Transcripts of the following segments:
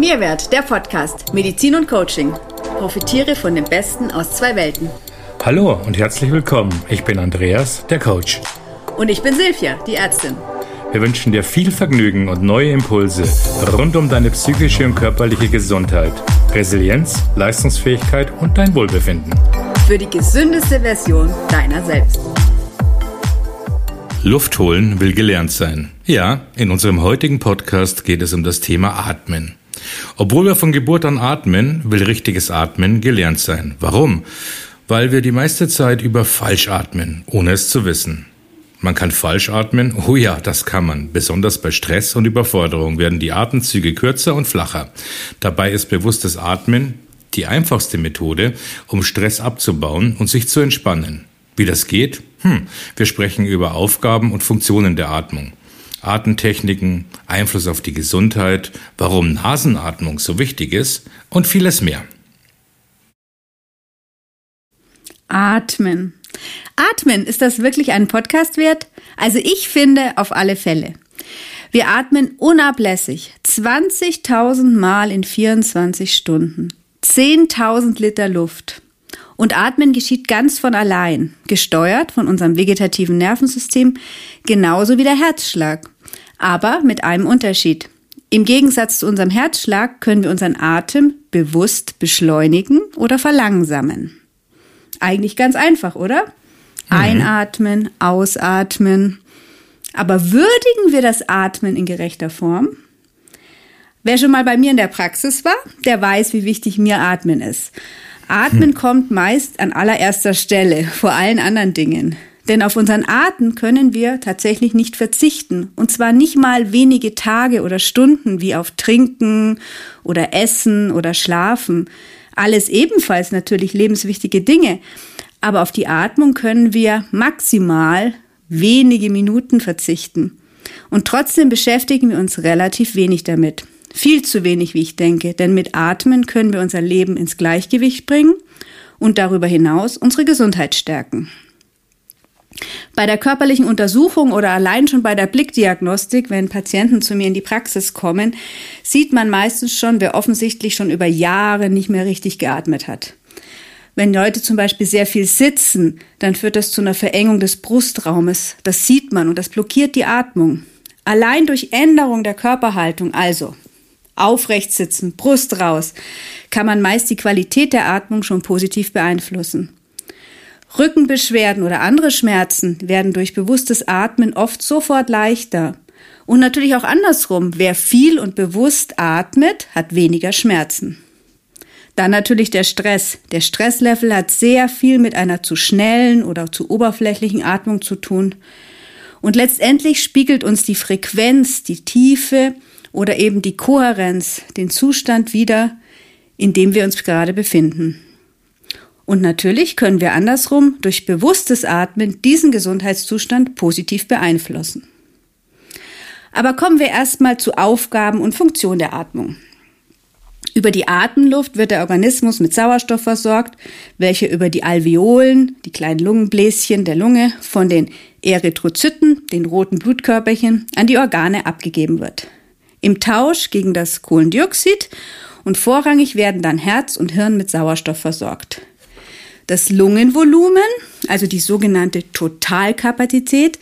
Mehrwert, der Podcast Medizin und Coaching. Profitiere von dem Besten aus zwei Welten. Hallo und herzlich willkommen. Ich bin Andreas, der Coach. Und ich bin Silvia, die Ärztin. Wir wünschen dir viel Vergnügen und neue Impulse rund um deine psychische und körperliche Gesundheit, Resilienz, Leistungsfähigkeit und dein Wohlbefinden. Für die gesündeste Version deiner selbst. Luft holen will gelernt sein. Ja, in unserem heutigen Podcast geht es um das Thema Atmen. Obwohl wir von Geburt an atmen, will richtiges Atmen gelernt sein. Warum? Weil wir die meiste Zeit über falsch atmen, ohne es zu wissen. Man kann falsch atmen? Oh ja, das kann man. Besonders bei Stress und Überforderung werden die Atemzüge kürzer und flacher. Dabei ist bewusstes Atmen die einfachste Methode, um Stress abzubauen und sich zu entspannen. Wie das geht? Hm, wir sprechen über Aufgaben und Funktionen der Atmung. Atemtechniken, Einfluss auf die Gesundheit, warum Nasenatmung so wichtig ist und vieles mehr. Atmen. Atmen, ist das wirklich ein Podcast wert? Also ich finde auf alle Fälle. Wir atmen unablässig 20.000 Mal in 24 Stunden. 10.000 Liter Luft. Und Atmen geschieht ganz von allein, gesteuert von unserem vegetativen Nervensystem, genauso wie der Herzschlag. Aber mit einem Unterschied. Im Gegensatz zu unserem Herzschlag können wir unseren Atem bewusst beschleunigen oder verlangsamen. Eigentlich ganz einfach, oder? Mhm. Einatmen, ausatmen. Aber würdigen wir das Atmen in gerechter Form? Wer schon mal bei mir in der Praxis war, der weiß, wie wichtig mir Atmen ist. Atmen hm. kommt meist an allererster Stelle vor allen anderen Dingen. Denn auf unseren Atem können wir tatsächlich nicht verzichten. Und zwar nicht mal wenige Tage oder Stunden wie auf Trinken oder Essen oder Schlafen. Alles ebenfalls natürlich lebenswichtige Dinge. Aber auf die Atmung können wir maximal wenige Minuten verzichten. Und trotzdem beschäftigen wir uns relativ wenig damit. Viel zu wenig, wie ich denke, denn mit Atmen können wir unser Leben ins Gleichgewicht bringen und darüber hinaus unsere Gesundheit stärken. Bei der körperlichen Untersuchung oder allein schon bei der Blickdiagnostik, wenn Patienten zu mir in die Praxis kommen, sieht man meistens schon, wer offensichtlich schon über Jahre nicht mehr richtig geatmet hat. Wenn Leute zum Beispiel sehr viel sitzen, dann führt das zu einer Verengung des Brustraumes. Das sieht man und das blockiert die Atmung. Allein durch Änderung der Körperhaltung, also aufrecht sitzen, Brust raus, kann man meist die Qualität der Atmung schon positiv beeinflussen. Rückenbeschwerden oder andere Schmerzen werden durch bewusstes Atmen oft sofort leichter. Und natürlich auch andersrum, wer viel und bewusst atmet, hat weniger Schmerzen. Dann natürlich der Stress. Der Stresslevel hat sehr viel mit einer zu schnellen oder zu oberflächlichen Atmung zu tun. Und letztendlich spiegelt uns die Frequenz, die Tiefe oder eben die Kohärenz, den Zustand wider, in dem wir uns gerade befinden. Und natürlich können wir andersrum durch bewusstes Atmen diesen Gesundheitszustand positiv beeinflussen. Aber kommen wir erstmal zu Aufgaben und Funktion der Atmung. Über die Atemluft wird der Organismus mit Sauerstoff versorgt, welcher über die Alveolen, die kleinen Lungenbläschen der Lunge, von den Erythrozyten, den roten Blutkörperchen, an die Organe abgegeben wird. Im Tausch gegen das Kohlendioxid und vorrangig werden dann Herz und Hirn mit Sauerstoff versorgt. Das Lungenvolumen, also die sogenannte Totalkapazität,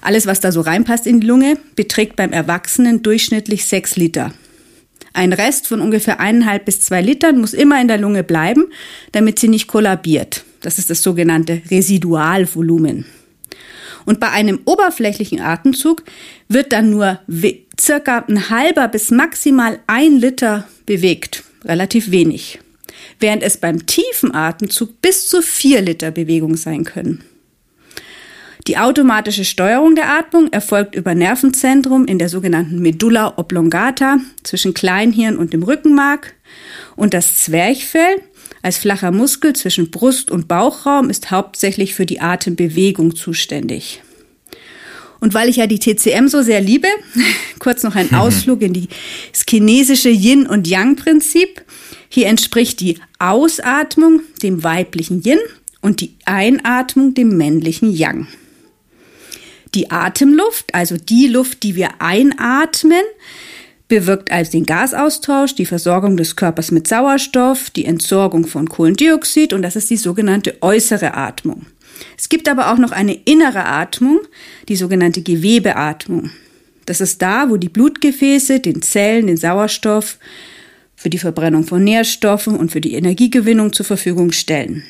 alles was da so reinpasst in die Lunge, beträgt beim Erwachsenen durchschnittlich sechs Liter. Ein Rest von ungefähr eineinhalb bis zwei Litern muss immer in der Lunge bleiben, damit sie nicht kollabiert. Das ist das sogenannte Residualvolumen. Und bei einem oberflächlichen Atemzug wird dann nur circa ein halber bis maximal ein Liter bewegt. Relativ wenig. Während es beim tiefen Atemzug bis zu vier Liter Bewegung sein können. Die automatische Steuerung der Atmung erfolgt über Nervenzentrum in der sogenannten Medulla oblongata zwischen Kleinhirn und dem Rückenmark und das Zwerchfell als flacher Muskel zwischen Brust und Bauchraum ist hauptsächlich für die Atembewegung zuständig. Und weil ich ja die TCM so sehr liebe, kurz noch ein Ausflug in die, das chinesische Yin- und Yang-Prinzip. Hier entspricht die Ausatmung dem weiblichen Yin und die Einatmung dem männlichen Yang. Die Atemluft, also die Luft, die wir einatmen, bewirkt also den Gasaustausch, die Versorgung des Körpers mit Sauerstoff, die Entsorgung von Kohlendioxid und das ist die sogenannte äußere Atmung. Es gibt aber auch noch eine innere Atmung, die sogenannte Gewebeatmung. Das ist da, wo die Blutgefäße den Zellen den Sauerstoff für die Verbrennung von Nährstoffen und für die Energiegewinnung zur Verfügung stellen.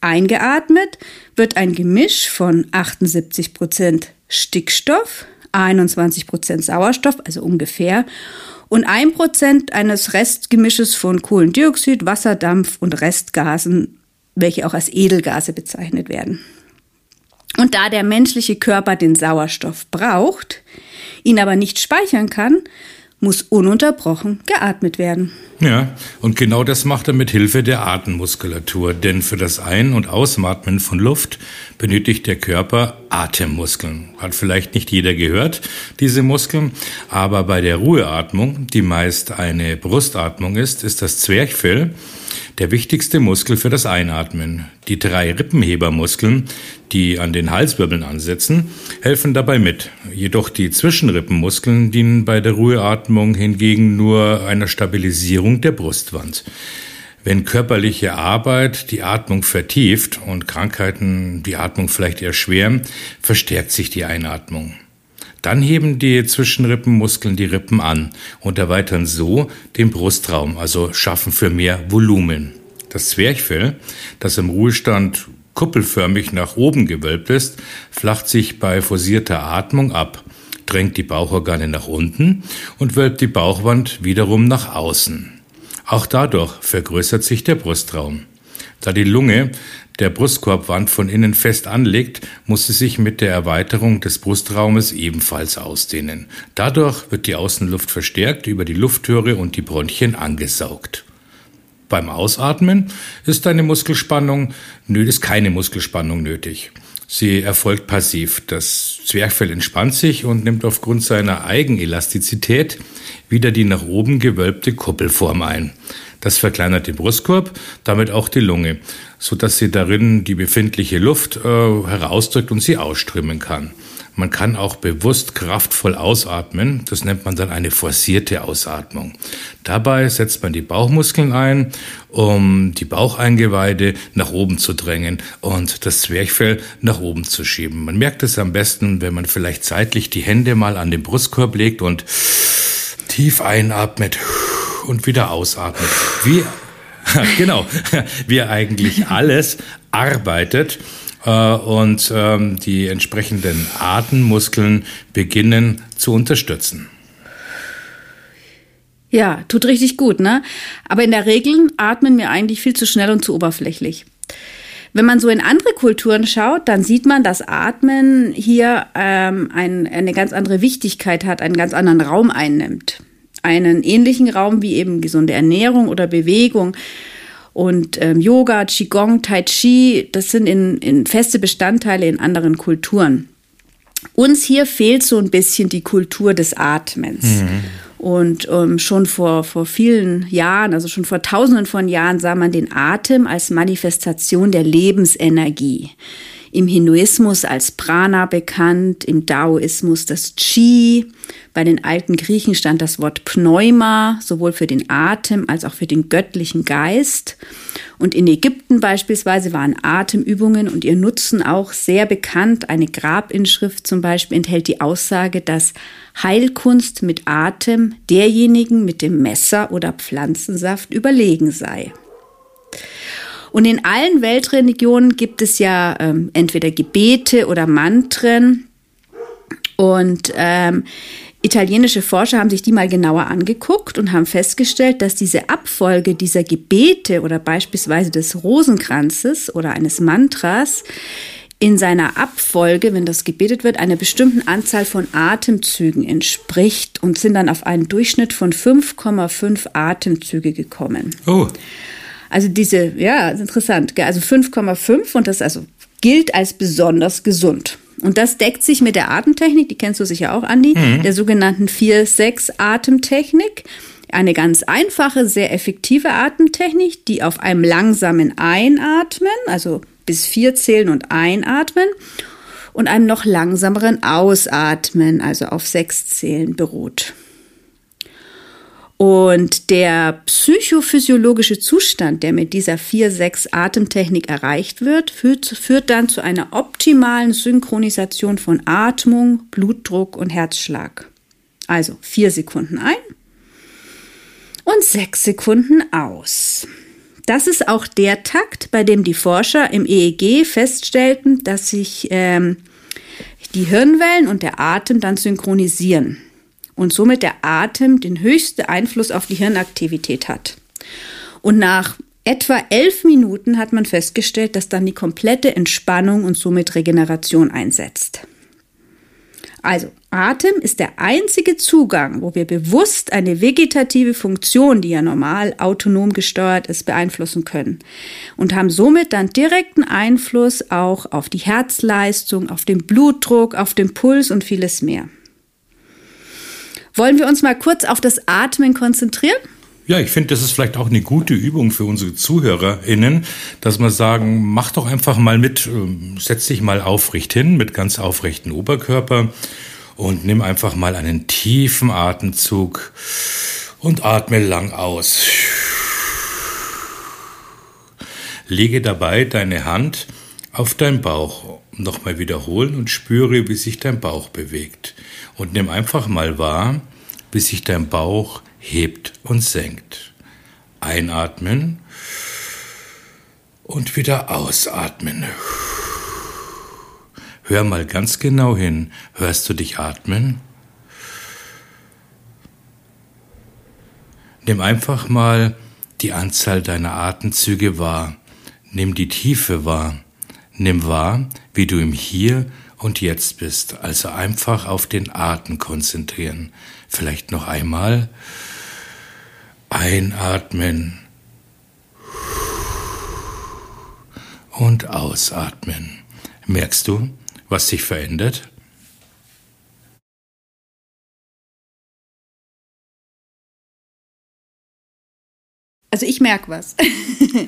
Eingeatmet wird ein Gemisch von 78 Prozent Stickstoff, 21 Prozent Sauerstoff, also ungefähr, und 1 Prozent eines Restgemisches von Kohlendioxid, Wasserdampf und Restgasen, welche auch als Edelgase bezeichnet werden. Und da der menschliche Körper den Sauerstoff braucht, ihn aber nicht speichern kann, muss ununterbrochen geatmet werden. Ja, und genau das macht er mit Hilfe der Atemmuskulatur, denn für das Ein- und Ausatmen von Luft benötigt der Körper Atemmuskeln. Hat vielleicht nicht jeder gehört, diese Muskeln, aber bei der Ruheatmung, die meist eine Brustatmung ist, ist das Zwerchfell der wichtigste Muskel für das Einatmen. Die drei Rippenhebermuskeln, die an den Halswirbeln ansetzen, helfen dabei mit. Jedoch die Zwischenrippenmuskeln dienen bei der Ruheatmung hingegen nur einer Stabilisierung der Brustwand. Wenn körperliche Arbeit die Atmung vertieft und Krankheiten die Atmung vielleicht erschweren, verstärkt sich die Einatmung. Dann heben die Zwischenrippenmuskeln die Rippen an und erweitern so den Brustraum, also schaffen für mehr Volumen. Das Zwerchfell, das im Ruhestand kuppelförmig nach oben gewölbt ist, flacht sich bei forcierter Atmung ab, drängt die Bauchorgane nach unten und wölbt die Bauchwand wiederum nach außen. Auch dadurch vergrößert sich der Brustraum. Da die Lunge der Brustkorbwand von innen fest anlegt, muss sie sich mit der Erweiterung des Brustraumes ebenfalls ausdehnen. Dadurch wird die Außenluft verstärkt über die Luftröhre und die Bronchien angesaugt. Beim Ausatmen ist eine Muskelspannung, nö, ist keine Muskelspannung nötig. Sie erfolgt passiv. Das Zwerchfell entspannt sich und nimmt aufgrund seiner Eigenelastizität wieder die nach oben gewölbte Kuppelform ein. Das verkleinert den Brustkorb, damit auch die Lunge, so dass sie darin die befindliche Luft äh, herausdrückt und sie ausströmen kann. Man kann auch bewusst kraftvoll ausatmen. Das nennt man dann eine forcierte Ausatmung. Dabei setzt man die Bauchmuskeln ein, um die Baucheingeweide nach oben zu drängen und das Zwerchfell nach oben zu schieben. Man merkt es am besten, wenn man vielleicht seitlich die Hände mal an den Brustkorb legt und tief einatmet und wieder ausatmet. Wie, genau, wie eigentlich alles arbeitet äh, und ähm, die entsprechenden Atemmuskeln beginnen zu unterstützen. Ja, tut richtig gut, ne? Aber in der Regel atmen wir eigentlich viel zu schnell und zu oberflächlich. Wenn man so in andere Kulturen schaut, dann sieht man, dass Atmen hier ähm, ein, eine ganz andere Wichtigkeit hat, einen ganz anderen Raum einnimmt einen ähnlichen Raum wie eben gesunde Ernährung oder Bewegung. Und ähm, Yoga, Qigong, Tai Chi, das sind in, in feste Bestandteile in anderen Kulturen. Uns hier fehlt so ein bisschen die Kultur des Atmens. Mhm. Und ähm, schon vor, vor vielen Jahren, also schon vor tausenden von Jahren, sah man den Atem als Manifestation der Lebensenergie im Hinduismus als Prana bekannt, im Daoismus das Qi. Bei den alten Griechen stand das Wort Pneuma, sowohl für den Atem als auch für den göttlichen Geist. Und in Ägypten beispielsweise waren Atemübungen und ihr Nutzen auch sehr bekannt. Eine Grabinschrift zum Beispiel enthält die Aussage, dass Heilkunst mit Atem derjenigen mit dem Messer oder Pflanzensaft überlegen sei. Und in allen Weltreligionen gibt es ja ähm, entweder Gebete oder Mantren. Und ähm, italienische Forscher haben sich die mal genauer angeguckt und haben festgestellt, dass diese Abfolge dieser Gebete oder beispielsweise des Rosenkranzes oder eines Mantras in seiner Abfolge, wenn das gebetet wird, einer bestimmten Anzahl von Atemzügen entspricht und sind dann auf einen Durchschnitt von 5,5 Atemzüge gekommen. Oh. Also diese, ja, interessant. Also 5,5 und das also gilt als besonders gesund. Und das deckt sich mit der Atemtechnik, die kennst du sicher auch, Andi, mhm. der sogenannten 4-6-Atemtechnik. Eine ganz einfache, sehr effektive Atemtechnik, die auf einem langsamen Einatmen, also bis vier zählen und einatmen, und einem noch langsameren Ausatmen, also auf sechs Zählen beruht. Und der psychophysiologische Zustand, der mit dieser 4-6-Atemtechnik erreicht wird, führt, führt dann zu einer optimalen Synchronisation von Atmung, Blutdruck und Herzschlag. Also vier Sekunden ein und sechs Sekunden aus. Das ist auch der Takt, bei dem die Forscher im EEG feststellten, dass sich ähm, die Hirnwellen und der Atem dann synchronisieren und somit der Atem den höchsten Einfluss auf die Hirnaktivität hat. Und nach etwa elf Minuten hat man festgestellt, dass dann die komplette Entspannung und somit Regeneration einsetzt. Also Atem ist der einzige Zugang, wo wir bewusst eine vegetative Funktion, die ja normal autonom gesteuert ist, beeinflussen können und haben somit dann direkten Einfluss auch auf die Herzleistung, auf den Blutdruck, auf den Puls und vieles mehr. Wollen wir uns mal kurz auf das Atmen konzentrieren? Ja, ich finde, das ist vielleicht auch eine gute Übung für unsere ZuhörerInnen, dass wir sagen, mach doch einfach mal mit, ähm, setz dich mal aufrecht hin mit ganz aufrechten Oberkörper und nimm einfach mal einen tiefen Atemzug und atme lang aus. Lege dabei deine Hand auf deinen Bauch. Nochmal wiederholen und spüre, wie sich dein Bauch bewegt. Und nimm einfach mal wahr, wie sich dein Bauch hebt und senkt. Einatmen und wieder ausatmen. Hör mal ganz genau hin. Hörst du dich atmen? Nimm einfach mal die Anzahl deiner Atemzüge wahr. Nimm die Tiefe wahr. Nimm wahr, wie du im Hier und Jetzt bist. Also einfach auf den Atem konzentrieren. Vielleicht noch einmal. Einatmen und ausatmen. Merkst du, was sich verändert? Also ich merke was.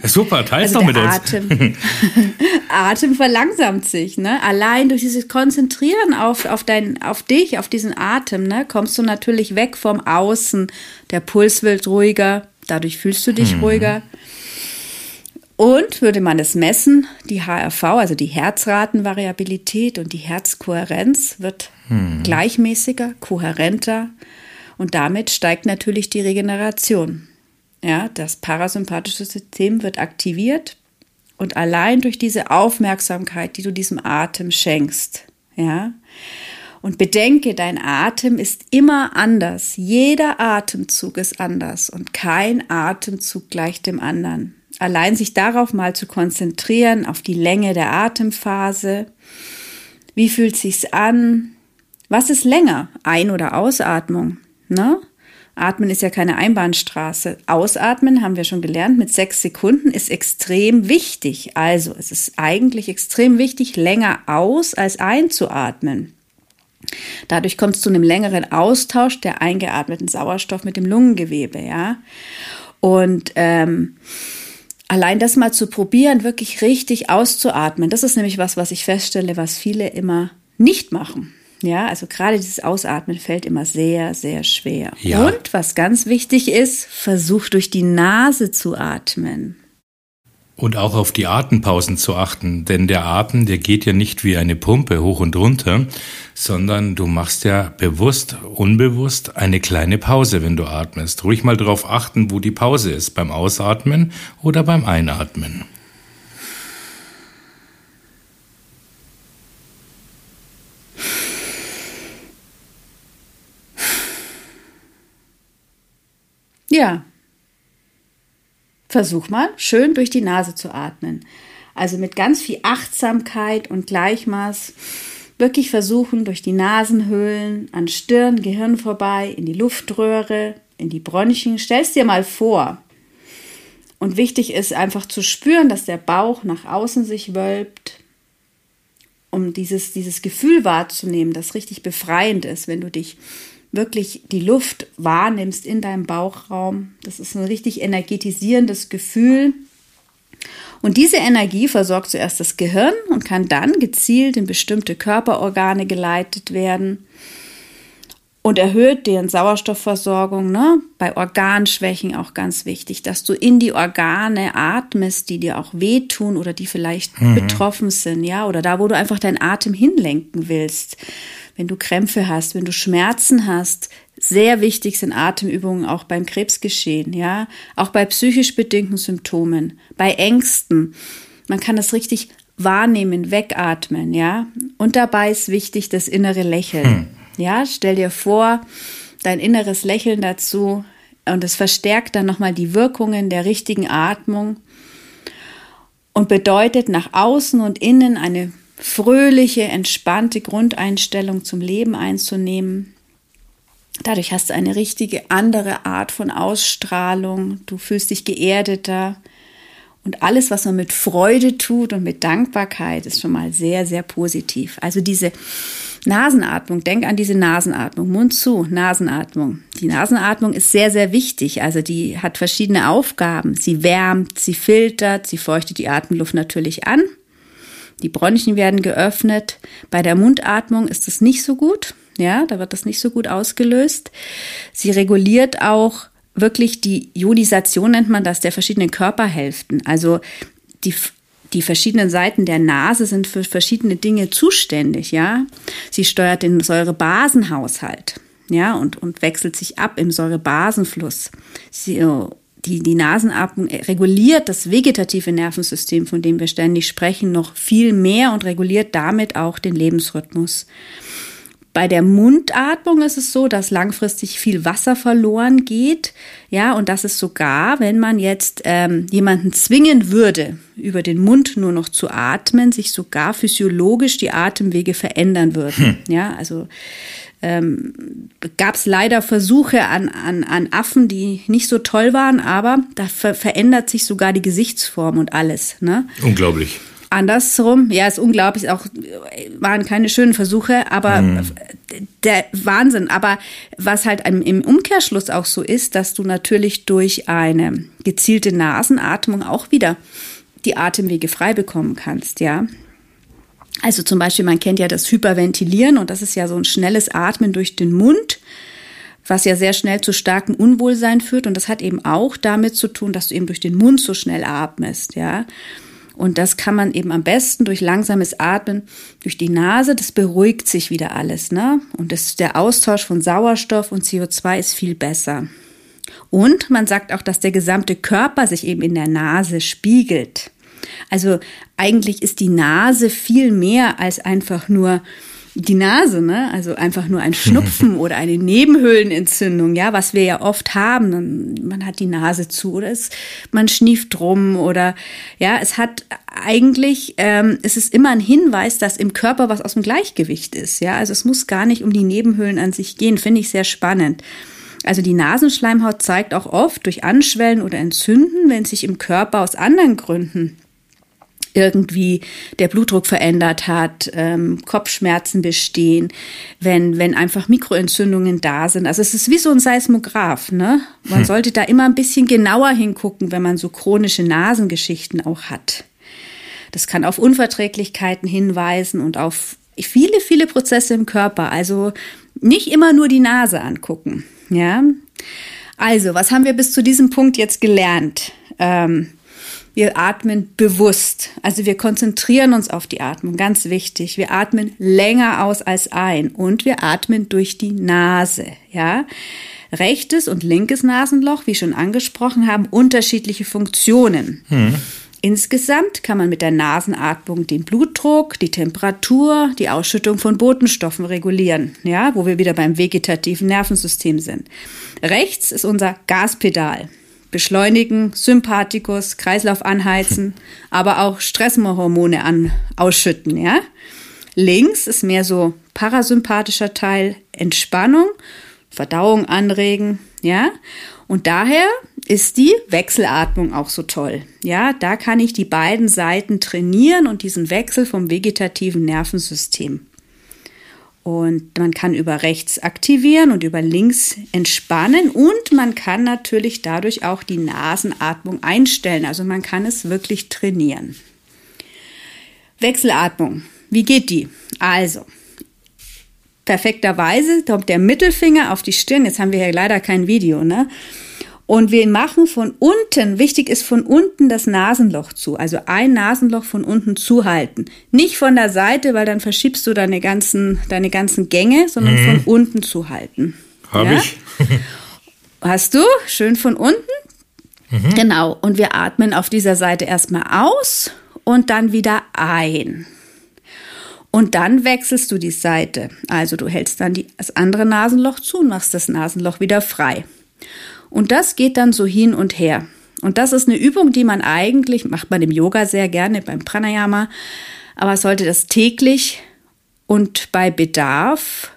Super, teils also doch mit Atem, uns. Atem verlangsamt sich, ne? Allein durch dieses Konzentrieren auf, auf, dein, auf dich, auf diesen Atem, ne, kommst du natürlich weg vom Außen. Der Puls wird ruhiger, dadurch fühlst du dich mhm. ruhiger. Und würde man es messen, die HRV, also die Herzratenvariabilität und die Herzkohärenz wird mhm. gleichmäßiger, kohärenter und damit steigt natürlich die Regeneration. Ja, das parasympathische System wird aktiviert und allein durch diese Aufmerksamkeit, die du diesem Atem schenkst, ja, und bedenke, dein Atem ist immer anders. Jeder Atemzug ist anders und kein Atemzug gleich dem anderen. Allein sich darauf mal zu konzentrieren, auf die Länge der Atemphase. Wie fühlt sich's an? Was ist länger? Ein- oder Ausatmung? Ne? Atmen ist ja keine Einbahnstraße. Ausatmen, haben wir schon gelernt, mit sechs Sekunden ist extrem wichtig. Also es ist eigentlich extrem wichtig, länger aus als einzuatmen. Dadurch kommt es zu einem längeren Austausch der eingeatmeten Sauerstoff mit dem Lungengewebe, ja. Und ähm, allein das mal zu probieren, wirklich richtig auszuatmen, das ist nämlich was, was ich feststelle, was viele immer nicht machen. Ja, also gerade dieses Ausatmen fällt immer sehr, sehr schwer. Ja. Und was ganz wichtig ist, versuch durch die Nase zu atmen. Und auch auf die Atempausen zu achten, denn der Atem, der geht ja nicht wie eine Pumpe hoch und runter, sondern du machst ja bewusst, unbewusst eine kleine Pause, wenn du atmest. Ruhig mal darauf achten, wo die Pause ist, beim Ausatmen oder beim Einatmen. Ja. Versuch mal, schön durch die Nase zu atmen. Also mit ganz viel Achtsamkeit und Gleichmaß wirklich versuchen, durch die Nasenhöhlen, an Stirn, Gehirn vorbei, in die Luftröhre, in die Bronchien. Stell's dir mal vor. Und wichtig ist einfach zu spüren, dass der Bauch nach außen sich wölbt, um dieses, dieses Gefühl wahrzunehmen, das richtig befreiend ist, wenn du dich wirklich die Luft wahrnimmst in deinem Bauchraum. Das ist ein richtig energetisierendes Gefühl. Und diese Energie versorgt zuerst das Gehirn und kann dann gezielt in bestimmte Körperorgane geleitet werden. und erhöht deren Sauerstoffversorgung. Ne? Bei Organschwächen auch ganz wichtig, dass du in die Organe atmest, die dir auch wehtun oder die vielleicht mhm. betroffen sind, ja, oder da, wo du einfach deinen Atem hinlenken willst. Wenn du Krämpfe hast, wenn du Schmerzen hast, sehr wichtig sind Atemübungen auch beim Krebsgeschehen, ja, auch bei psychisch bedingten Symptomen, bei Ängsten. Man kann das richtig wahrnehmen, wegatmen, ja. Und dabei ist wichtig das innere Lächeln. Hm. Ja, stell dir vor, dein inneres Lächeln dazu und es verstärkt dann nochmal die Wirkungen der richtigen Atmung und bedeutet nach außen und innen eine fröhliche, entspannte Grundeinstellung zum Leben einzunehmen. Dadurch hast du eine richtige andere Art von Ausstrahlung. Du fühlst dich geerdeter. Und alles, was man mit Freude tut und mit Dankbarkeit, ist schon mal sehr, sehr positiv. Also diese Nasenatmung, denk an diese Nasenatmung, Mund zu, Nasenatmung. Die Nasenatmung ist sehr, sehr wichtig. Also die hat verschiedene Aufgaben. Sie wärmt, sie filtert, sie feuchtet die Atemluft natürlich an. Die Bronchien werden geöffnet. Bei der Mundatmung ist es nicht so gut. Ja, da wird das nicht so gut ausgelöst. Sie reguliert auch wirklich die Ionisation nennt man das der verschiedenen Körperhälften. Also die die verschiedenen Seiten der Nase sind für verschiedene Dinge zuständig, ja. Sie steuert den Säurebasenhaushalt, ja, und, und wechselt sich ab im Säurebasenfluss. Sie, äh, die, die Nasenatmung reguliert das vegetative Nervensystem, von dem wir ständig sprechen, noch viel mehr und reguliert damit auch den Lebensrhythmus. Bei der Mundatmung ist es so, dass langfristig viel Wasser verloren geht. Ja, und das ist sogar, wenn man jetzt ähm, jemanden zwingen würde, über den Mund nur noch zu atmen, sich sogar physiologisch die Atemwege verändern würden. Hm. Ja, also ähm, gab es leider Versuche an, an, an Affen, die nicht so toll waren, aber da ver verändert sich sogar die Gesichtsform und alles. Ne? Unglaublich andersrum, ja, ist unglaublich, auch waren keine schönen Versuche, aber mhm. der Wahnsinn. Aber was halt im Umkehrschluss auch so ist, dass du natürlich durch eine gezielte Nasenatmung auch wieder die Atemwege frei bekommen kannst, ja. Also zum Beispiel, man kennt ja das Hyperventilieren und das ist ja so ein schnelles Atmen durch den Mund, was ja sehr schnell zu starkem Unwohlsein führt und das hat eben auch damit zu tun, dass du eben durch den Mund so schnell atmest, ja. Und das kann man eben am besten durch langsames Atmen durch die Nase. Das beruhigt sich wieder alles. Ne? Und das, der Austausch von Sauerstoff und CO2 ist viel besser. Und man sagt auch, dass der gesamte Körper sich eben in der Nase spiegelt. Also eigentlich ist die Nase viel mehr als einfach nur die Nase, ne? Also einfach nur ein Schnupfen oder eine Nebenhöhlenentzündung, ja, was wir ja oft haben. Man hat die Nase zu oder es, man schnieft drum oder ja, es hat eigentlich, ähm, es ist immer ein Hinweis, dass im Körper was aus dem Gleichgewicht ist, ja. Also es muss gar nicht um die Nebenhöhlen an sich gehen, finde ich sehr spannend. Also die Nasenschleimhaut zeigt auch oft durch Anschwellen oder Entzünden, wenn sich im Körper aus anderen Gründen irgendwie der Blutdruck verändert hat, ähm, Kopfschmerzen bestehen, wenn, wenn einfach Mikroentzündungen da sind. Also es ist wie so ein Seismograph. Ne? Man hm. sollte da immer ein bisschen genauer hingucken, wenn man so chronische Nasengeschichten auch hat. Das kann auf Unverträglichkeiten hinweisen und auf viele, viele Prozesse im Körper. Also nicht immer nur die Nase angucken. Ja. Also, was haben wir bis zu diesem Punkt jetzt gelernt? Ähm, wir atmen bewusst. Also wir konzentrieren uns auf die Atmung, ganz wichtig. Wir atmen länger aus als ein und wir atmen durch die Nase, ja. Rechtes und linkes Nasenloch, wie schon angesprochen, haben unterschiedliche Funktionen. Hm. Insgesamt kann man mit der Nasenatmung den Blutdruck, die Temperatur, die Ausschüttung von Botenstoffen regulieren, ja, wo wir wieder beim vegetativen Nervensystem sind. Rechts ist unser Gaspedal beschleunigen, Sympathikus, Kreislauf anheizen, aber auch Stresshormone an, ausschütten, ja. Links ist mehr so parasympathischer Teil, Entspannung, Verdauung anregen, ja. Und daher ist die Wechselatmung auch so toll. Ja, da kann ich die beiden Seiten trainieren und diesen Wechsel vom vegetativen Nervensystem und man kann über rechts aktivieren und über links entspannen und man kann natürlich dadurch auch die Nasenatmung einstellen. Also man kann es wirklich trainieren. Wechselatmung. Wie geht die? Also, perfekterweise kommt der Mittelfinger auf die Stirn. Jetzt haben wir ja leider kein Video, ne? Und wir machen von unten, wichtig ist von unten das Nasenloch zu. Also ein Nasenloch von unten zuhalten. Nicht von der Seite, weil dann verschiebst du deine ganzen, deine ganzen Gänge, sondern mhm. von unten zuhalten. Habe ja? ich. Hast du? Schön von unten? Mhm. Genau. Und wir atmen auf dieser Seite erstmal aus und dann wieder ein. Und dann wechselst du die Seite. Also du hältst dann die, das andere Nasenloch zu und machst das Nasenloch wieder frei. Und das geht dann so hin und her. Und das ist eine Übung, die man eigentlich, macht man im Yoga sehr gerne, beim Pranayama, aber sollte das täglich und bei Bedarf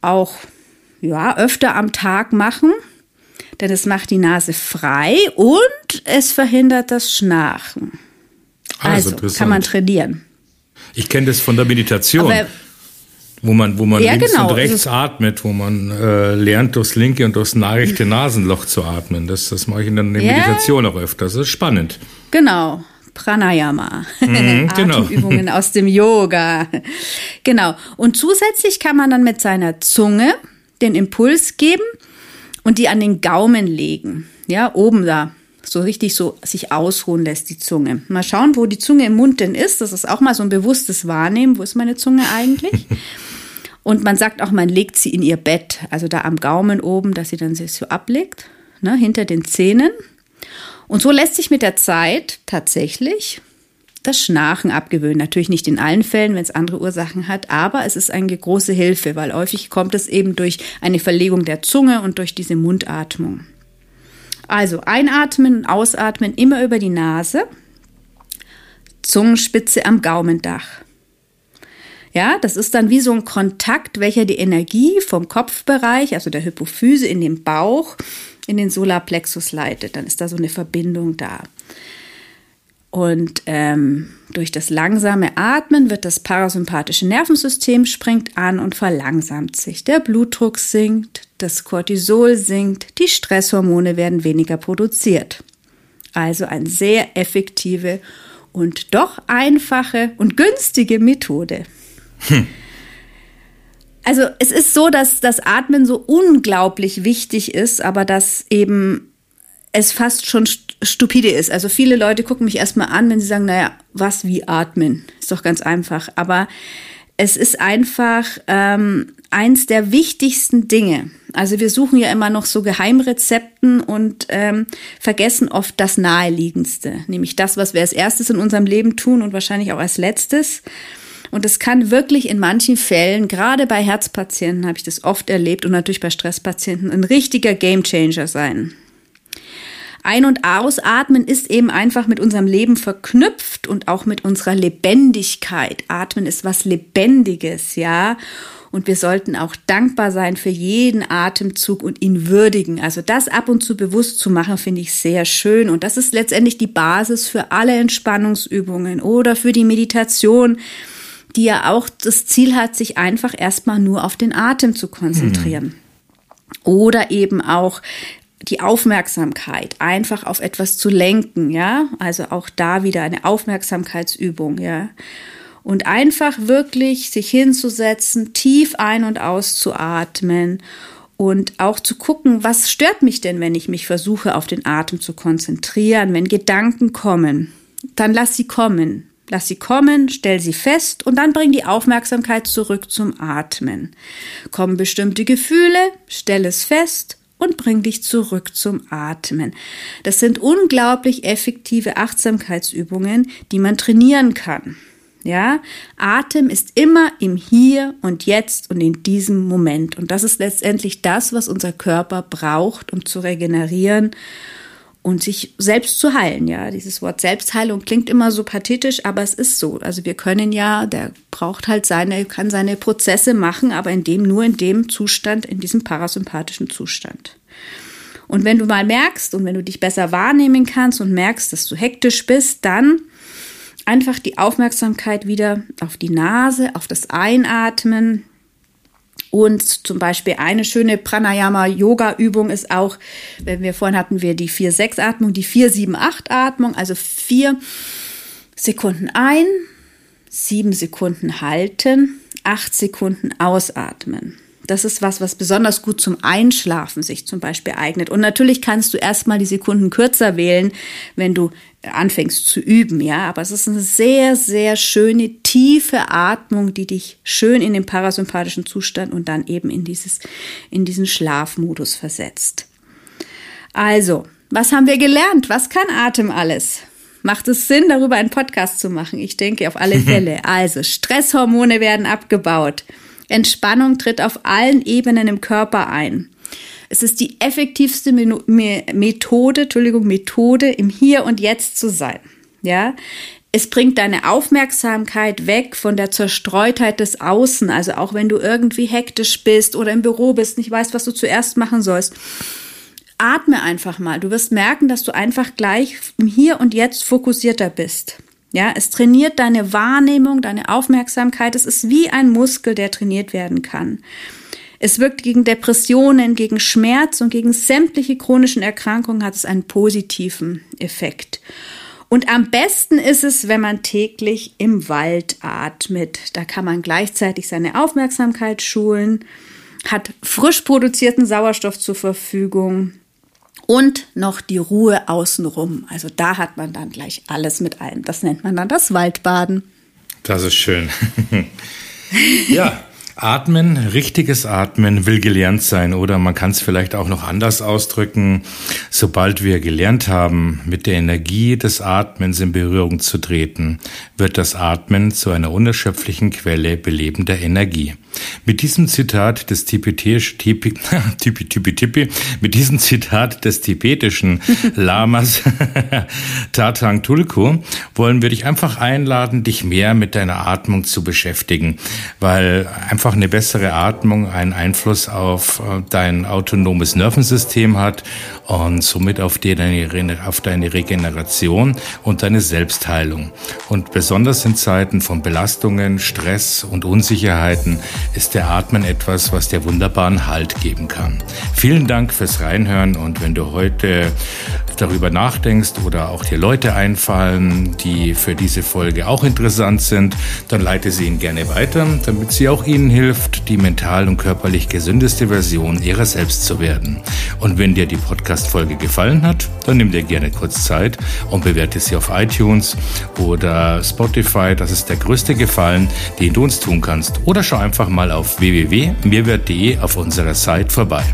auch ja, öfter am Tag machen, denn es macht die Nase frei und es verhindert das Schnarchen. Ah, also kann man trainieren. Ich kenne das von der Meditation. Aber wo man, wo man ja, links genau. und rechts atmet, wo man äh, lernt, durchs linke und durchs rechte Nasenloch zu atmen. Das, das mache ich in der ja. Meditation auch öfter. Das ist spannend. Genau. Pranayama. Mhm, genau. Atemübungen aus dem Yoga. Genau. Und zusätzlich kann man dann mit seiner Zunge den Impuls geben und die an den Gaumen legen. Ja, oben da. So richtig so sich ausruhen lässt die Zunge. Mal schauen, wo die Zunge im Mund denn ist. Das ist auch mal so ein bewusstes Wahrnehmen. Wo ist meine Zunge eigentlich? Und man sagt auch, man legt sie in ihr Bett, also da am Gaumen oben, dass sie dann sich so ablegt, ne, hinter den Zähnen. Und so lässt sich mit der Zeit tatsächlich das Schnarchen abgewöhnen. Natürlich nicht in allen Fällen, wenn es andere Ursachen hat, aber es ist eine große Hilfe, weil häufig kommt es eben durch eine Verlegung der Zunge und durch diese Mundatmung. Also einatmen und ausatmen immer über die Nase, Zungenspitze am Gaumendach. Ja, das ist dann wie so ein Kontakt, welcher die Energie vom Kopfbereich, also der Hypophyse in den Bauch, in den Solarplexus leitet. Dann ist da so eine Verbindung da. Und ähm, durch das langsame Atmen wird das parasympathische Nervensystem springt an und verlangsamt sich. Der Blutdruck sinkt, das Cortisol sinkt, die Stresshormone werden weniger produziert. Also eine sehr effektive und doch einfache und günstige Methode. Hm. Also es ist so, dass das Atmen so unglaublich wichtig ist, aber dass eben es fast schon stupide ist. Also viele Leute gucken mich erstmal an, wenn sie sagen, naja, was wie atmen? Ist doch ganz einfach. Aber es ist einfach ähm, eins der wichtigsten Dinge. Also wir suchen ja immer noch so Geheimrezepten und ähm, vergessen oft das Naheliegendste, nämlich das, was wir als erstes in unserem Leben tun und wahrscheinlich auch als letztes. Und es kann wirklich in manchen Fällen, gerade bei Herzpatienten habe ich das oft erlebt und natürlich bei Stresspatienten, ein richtiger Gamechanger sein. Ein- und Ausatmen ist eben einfach mit unserem Leben verknüpft und auch mit unserer Lebendigkeit. Atmen ist was Lebendiges, ja. Und wir sollten auch dankbar sein für jeden Atemzug und ihn würdigen. Also das ab und zu bewusst zu machen, finde ich sehr schön. Und das ist letztendlich die Basis für alle Entspannungsübungen oder für die Meditation die ja auch das Ziel hat, sich einfach erstmal nur auf den Atem zu konzentrieren. Mhm. Oder eben auch die Aufmerksamkeit einfach auf etwas zu lenken, ja? Also auch da wieder eine Aufmerksamkeitsübung, ja? Und einfach wirklich sich hinzusetzen, tief ein- und auszuatmen und auch zu gucken, was stört mich denn, wenn ich mich versuche, auf den Atem zu konzentrieren, wenn Gedanken kommen. Dann lass sie kommen. Lass sie kommen, stell sie fest und dann bring die Aufmerksamkeit zurück zum Atmen. Kommen bestimmte Gefühle, stell es fest und bring dich zurück zum Atmen. Das sind unglaublich effektive Achtsamkeitsübungen, die man trainieren kann. Ja, Atem ist immer im Hier und Jetzt und in diesem Moment. Und das ist letztendlich das, was unser Körper braucht, um zu regenerieren und sich selbst zu heilen. Ja, dieses Wort Selbstheilung klingt immer so pathetisch, aber es ist so. Also wir können ja, der braucht halt seine, kann seine Prozesse machen, aber in dem, nur in dem Zustand, in diesem parasympathischen Zustand. Und wenn du mal merkst und wenn du dich besser wahrnehmen kannst und merkst, dass du hektisch bist, dann einfach die Aufmerksamkeit wieder auf die Nase, auf das Einatmen, und zum Beispiel eine schöne Pranayama-Yoga-Übung ist auch, wenn wir vorhin hatten wir die 4-6-Atmung, die 4-7-8-Atmung, also vier Sekunden ein, sieben Sekunden halten, acht Sekunden ausatmen. Das ist was, was besonders gut zum Einschlafen sich zum Beispiel eignet. Und natürlich kannst du erstmal die Sekunden kürzer wählen, wenn du anfängst zu üben, ja. Aber es ist eine sehr, sehr schöne, tiefe Atmung, die dich schön in den parasympathischen Zustand und dann eben in dieses, in diesen Schlafmodus versetzt. Also, was haben wir gelernt? Was kann Atem alles? Macht es Sinn, darüber einen Podcast zu machen? Ich denke auf alle Fälle. Also, Stresshormone werden abgebaut. Entspannung tritt auf allen Ebenen im Körper ein. Es ist die effektivste Methode, Entschuldigung, Methode, im Hier und Jetzt zu sein. Ja, es bringt deine Aufmerksamkeit weg von der Zerstreutheit des Außen. Also auch wenn du irgendwie hektisch bist oder im Büro bist, nicht weißt, was du zuerst machen sollst. Atme einfach mal. Du wirst merken, dass du einfach gleich im Hier und Jetzt fokussierter bist. Ja, es trainiert deine Wahrnehmung, deine Aufmerksamkeit. Es ist wie ein Muskel, der trainiert werden kann. Es wirkt gegen Depressionen, gegen Schmerz und gegen sämtliche chronischen Erkrankungen hat es einen positiven Effekt. Und am besten ist es, wenn man täglich im Wald atmet. Da kann man gleichzeitig seine Aufmerksamkeit schulen, hat frisch produzierten Sauerstoff zur Verfügung und noch die Ruhe außenrum. Also da hat man dann gleich alles mit allem. Das nennt man dann das Waldbaden. Das ist schön. ja. Atmen, richtiges Atmen will gelernt sein oder man kann es vielleicht auch noch anders ausdrücken. Sobald wir gelernt haben, mit der Energie des Atmens in Berührung zu treten, wird das Atmen zu einer unerschöpflichen Quelle belebender Energie. Mit diesem Zitat des tibetisch, tipi, tipi, tipi, tipi, mit diesem Zitat des tibetischen Lamas Tatang Tulku wollen wir dich einfach einladen, dich mehr mit deiner Atmung zu beschäftigen, weil einfach eine bessere Atmung einen Einfluss auf äh, dein autonomes Nervensystem hat und somit auf, deine, auf deine Regeneration und deine Selbstheilung. Und besonders in Zeiten von Belastungen, Stress und Unsicherheiten ist der Atmen etwas, was dir wunderbaren Halt geben kann. Vielen Dank fürs Reinhören und wenn du heute darüber nachdenkst oder auch dir Leute einfallen, die für diese Folge auch interessant sind, dann leite sie ihnen gerne weiter, damit sie auch ihnen hilft, die mental und körperlich gesündeste Version ihrer selbst zu werden. Und wenn dir die Podcast-Folge gefallen hat, dann nimm dir gerne kurz Zeit und bewerte sie auf iTunes oder Spotify. Das ist der größte Gefallen, den du uns tun kannst. Oder schau einfach mal auf www.mehrwert.de auf unserer Seite vorbei.